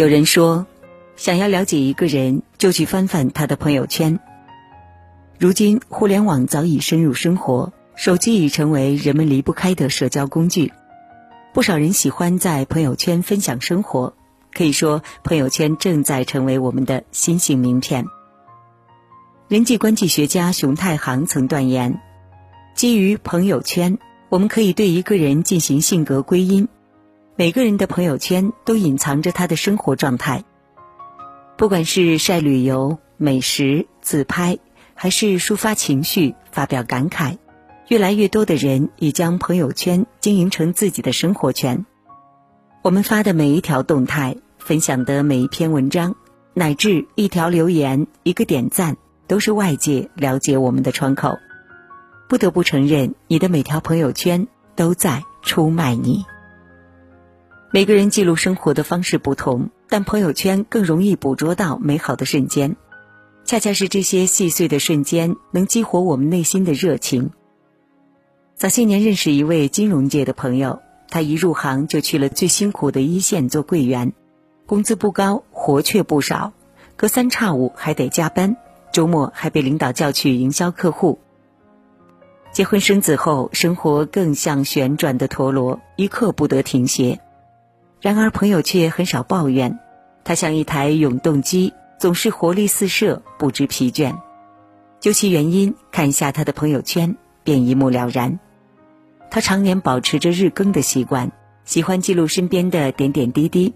有人说，想要了解一个人，就去翻翻他的朋友圈。如今，互联网早已深入生活，手机已成为人们离不开的社交工具。不少人喜欢在朋友圈分享生活，可以说，朋友圈正在成为我们的新型名片。人际关系学家熊太行曾断言，基于朋友圈，我们可以对一个人进行性格归因。每个人的朋友圈都隐藏着他的生活状态，不管是晒旅游、美食、自拍，还是抒发情绪、发表感慨，越来越多的人已将朋友圈经营成自己的生活圈。我们发的每一条动态、分享的每一篇文章，乃至一条留言、一个点赞，都是外界了解我们的窗口。不得不承认，你的每条朋友圈都在出卖你。每个人记录生活的方式不同，但朋友圈更容易捕捉到美好的瞬间。恰恰是这些细碎的瞬间，能激活我们内心的热情。早些年认识一位金融界的朋友，他一入行就去了最辛苦的一线做柜员，工资不高，活却不少，隔三差五还得加班，周末还被领导叫去营销客户。结婚生子后，生活更像旋转的陀螺，一刻不得停歇。然而，朋友却很少抱怨，他像一台永动机，总是活力四射，不知疲倦。究其原因，看一下他的朋友圈，便一目了然。他常年保持着日更的习惯，喜欢记录身边的点点滴滴，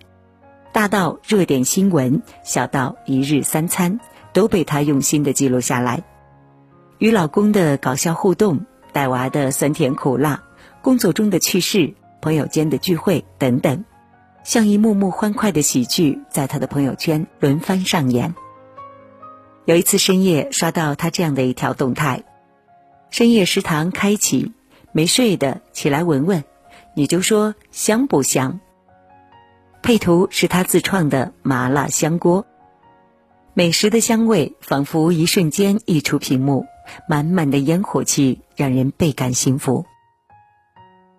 大到热点新闻，小到一日三餐，都被他用心的记录下来。与老公的搞笑互动，带娃的酸甜苦辣，工作中的趣事，朋友间的聚会等等。像一幕幕欢快的喜剧，在他的朋友圈轮番上演。有一次深夜刷到他这样的一条动态：深夜食堂开启，没睡的起来闻闻，你就说香不香？配图是他自创的麻辣香锅，美食的香味仿佛一瞬间溢出屏幕，满满的烟火气让人倍感幸福。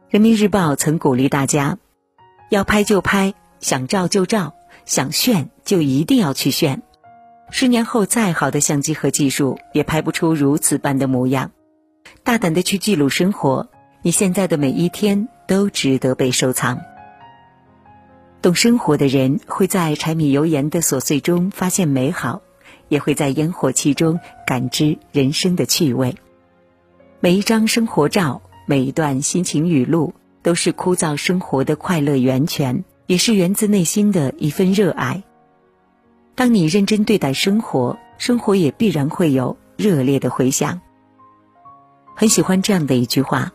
人民日报曾鼓励大家。要拍就拍，想照就照，想炫就一定要去炫。十年后，再好的相机和技术也拍不出如此般的模样。大胆的去记录生活，你现在的每一天都值得被收藏。懂生活的人会在柴米油盐的琐碎中发现美好，也会在烟火气中感知人生的趣味。每一张生活照，每一段心情语录。都是枯燥生活的快乐源泉，也是源自内心的一份热爱。当你认真对待生活，生活也必然会有热烈的回响。很喜欢这样的一句话：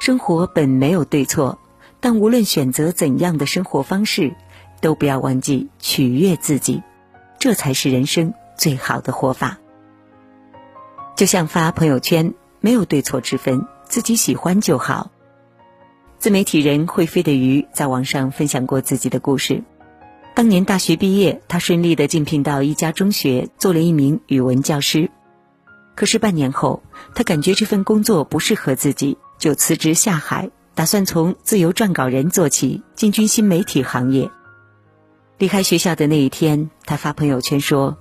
生活本没有对错，但无论选择怎样的生活方式，都不要忘记取悦自己，这才是人生最好的活法。就像发朋友圈，没有对错之分，自己喜欢就好。自媒体人会飞的鱼在网上分享过自己的故事。当年大学毕业，他顺利的竞聘到一家中学，做了一名语文教师。可是半年后，他感觉这份工作不适合自己，就辞职下海，打算从自由撰稿人做起，进军新媒体行业。离开学校的那一天，他发朋友圈说：“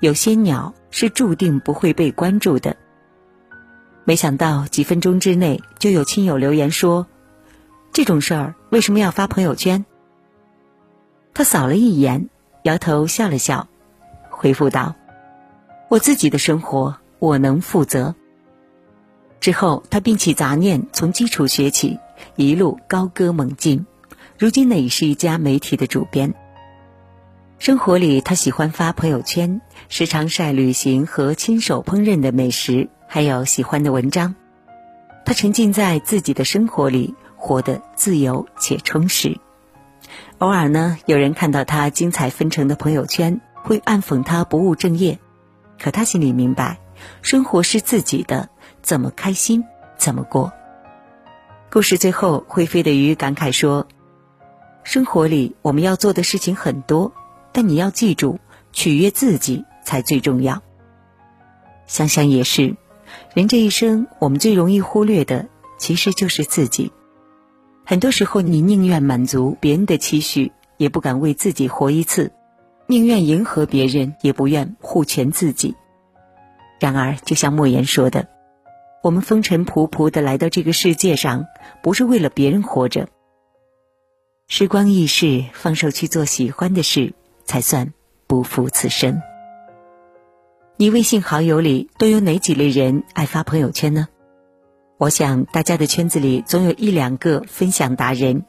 有些鸟是注定不会被关注的。”没想到几分钟之内，就有亲友留言说。这种事儿为什么要发朋友圈？他扫了一眼，摇头笑了笑，回复道：“我自己的生活我能负责。”之后，他摒弃杂念，从基础学起，一路高歌猛进。如今呢，已是一家媒体的主编。生活里，他喜欢发朋友圈，时常晒旅行和亲手烹饪的美食，还有喜欢的文章。他沉浸在自己的生活里。活得自由且充实。偶尔呢，有人看到他精彩纷呈的朋友圈，会暗讽他不务正业。可他心里明白，生活是自己的，怎么开心怎么过。故事最后，会飞的鱼感慨说：“生活里我们要做的事情很多，但你要记住，取悦自己才最重要。”想想也是，人这一生，我们最容易忽略的，其实就是自己。很多时候，你宁愿满足别人的期许，也不敢为自己活一次，宁愿迎合别人，也不愿护全自己。然而，就像莫言说的，我们风尘仆仆的来到这个世界上，不是为了别人活着。时光易逝，放手去做喜欢的事，才算不负此生。你微信好友里都有哪几类人爱发朋友圈呢？我想大家的圈子里总有一两个分享达人，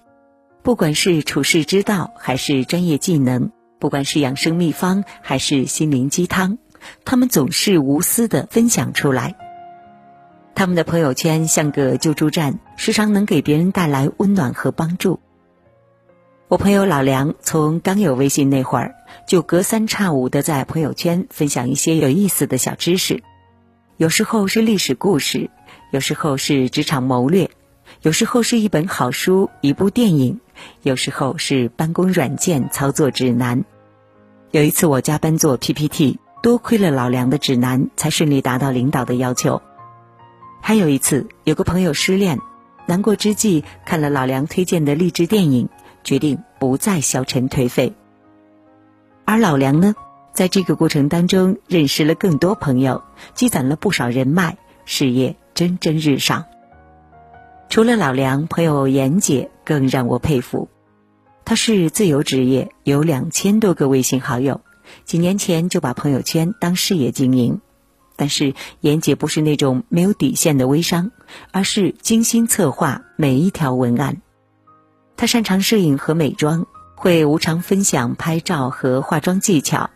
不管是处世之道还是专业技能，不管是养生秘方还是心灵鸡汤。他们总是无私的分享出来，他们的朋友圈像个救助站，时常能给别人带来温暖和帮助。我朋友老梁从刚有微信那会儿，就隔三差五的在朋友圈分享一些有意思的小知识，有时候是历史故事，有时候是职场谋略，有时候是一本好书、一部电影，有时候是办公软件操作指南。有一次我加班做 PPT。多亏了老梁的指南，才顺利达到领导的要求。还有一次，有个朋友失恋，难过之际看了老梁推荐的励志电影，决定不再消沉颓废。而老梁呢，在这个过程当中认识了更多朋友，积攒了不少人脉，事业蒸蒸日上。除了老梁，朋友严姐更让我佩服，她是自由职业，有两千多个微信好友。几年前就把朋友圈当事业经营，但是严姐不是那种没有底线的微商，而是精心策划每一条文案。她擅长摄影和美妆，会无偿分享拍照和化妆技巧，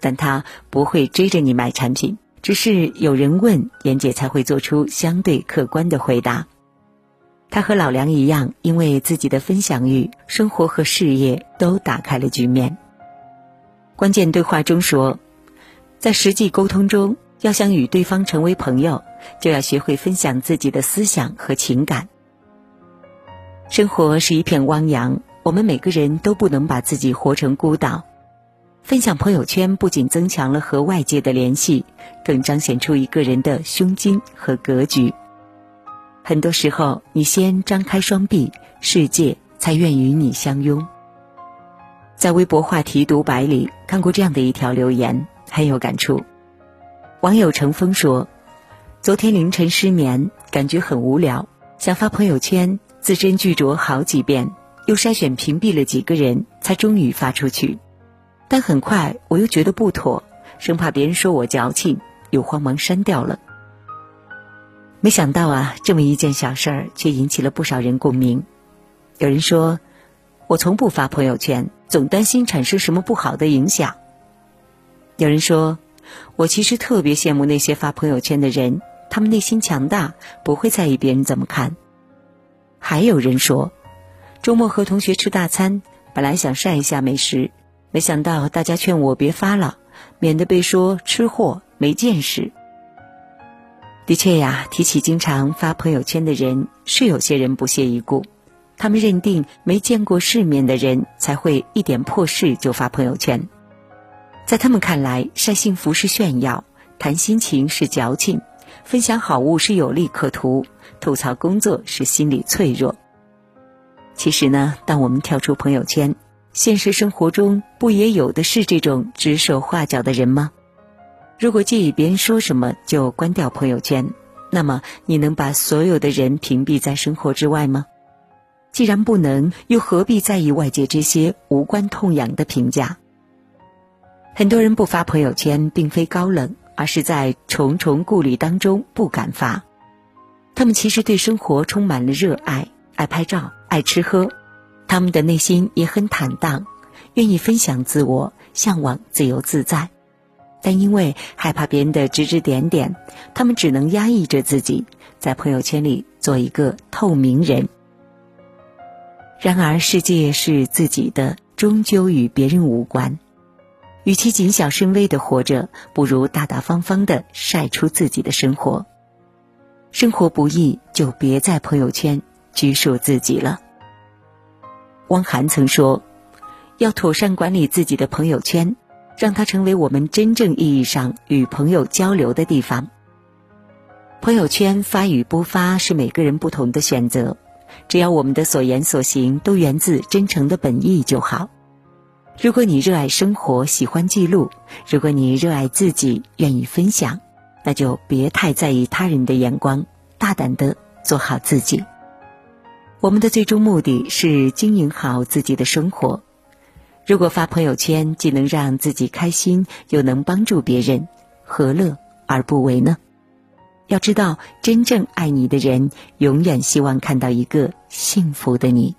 但她不会追着你买产品，只是有人问，严姐才会做出相对客观的回答。她和老梁一样，因为自己的分享欲，生活和事业都打开了局面。关键对话中说，在实际沟通中，要想与对方成为朋友，就要学会分享自己的思想和情感。生活是一片汪洋，我们每个人都不能把自己活成孤岛。分享朋友圈不仅增强了和外界的联系，更彰显出一个人的胸襟和格局。很多时候，你先张开双臂，世界才愿与你相拥。在微博话题独白里看过这样的一条留言，很有感触。网友乘风说：“昨天凌晨失眠，感觉很无聊，想发朋友圈，字斟句酌好几遍，又筛选屏蔽了几个人，才终于发出去。但很快我又觉得不妥，生怕别人说我矫情，又慌忙删掉了。没想到啊，这么一件小事儿，却引起了不少人共鸣。有人说。”我从不发朋友圈，总担心产生什么不好的影响。有人说，我其实特别羡慕那些发朋友圈的人，他们内心强大，不会在意别人怎么看。还有人说，周末和同学吃大餐，本来想晒一下美食，没想到大家劝我别发了，免得被说吃货没见识。的确呀，提起经常发朋友圈的人，是有些人不屑一顾。他们认定没见过世面的人才会一点破事就发朋友圈，在他们看来，晒幸福是炫耀，谈心情是矫情，分享好物是有利可图，吐槽工作是心理脆弱。其实呢，当我们跳出朋友圈，现实生活中不也有的是这种指手画脚的人吗？如果介意别人说什么就关掉朋友圈，那么你能把所有的人屏蔽在生活之外吗？既然不能，又何必在意外界这些无关痛痒的评价？很多人不发朋友圈，并非高冷，而是在重重顾虑当中不敢发。他们其实对生活充满了热爱，爱拍照，爱吃喝。他们的内心也很坦荡，愿意分享自我，向往自由自在。但因为害怕别人的指指点点，他们只能压抑着自己，在朋友圈里做一个透明人。然而，世界是自己的，终究与别人无关。与其谨小慎微的活着，不如大大方方的晒出自己的生活。生活不易，就别在朋友圈拘束自己了。汪涵曾说：“要妥善管理自己的朋友圈，让它成为我们真正意义上与朋友交流的地方。”朋友圈发与不发是每个人不同的选择。只要我们的所言所行都源自真诚的本意就好。如果你热爱生活，喜欢记录；如果你热爱自己，愿意分享，那就别太在意他人的眼光，大胆的做好自己。我们的最终目的是经营好自己的生活。如果发朋友圈既能让自己开心，又能帮助别人，何乐而不为呢？要知道，真正爱你的人，永远希望看到一个幸福的你。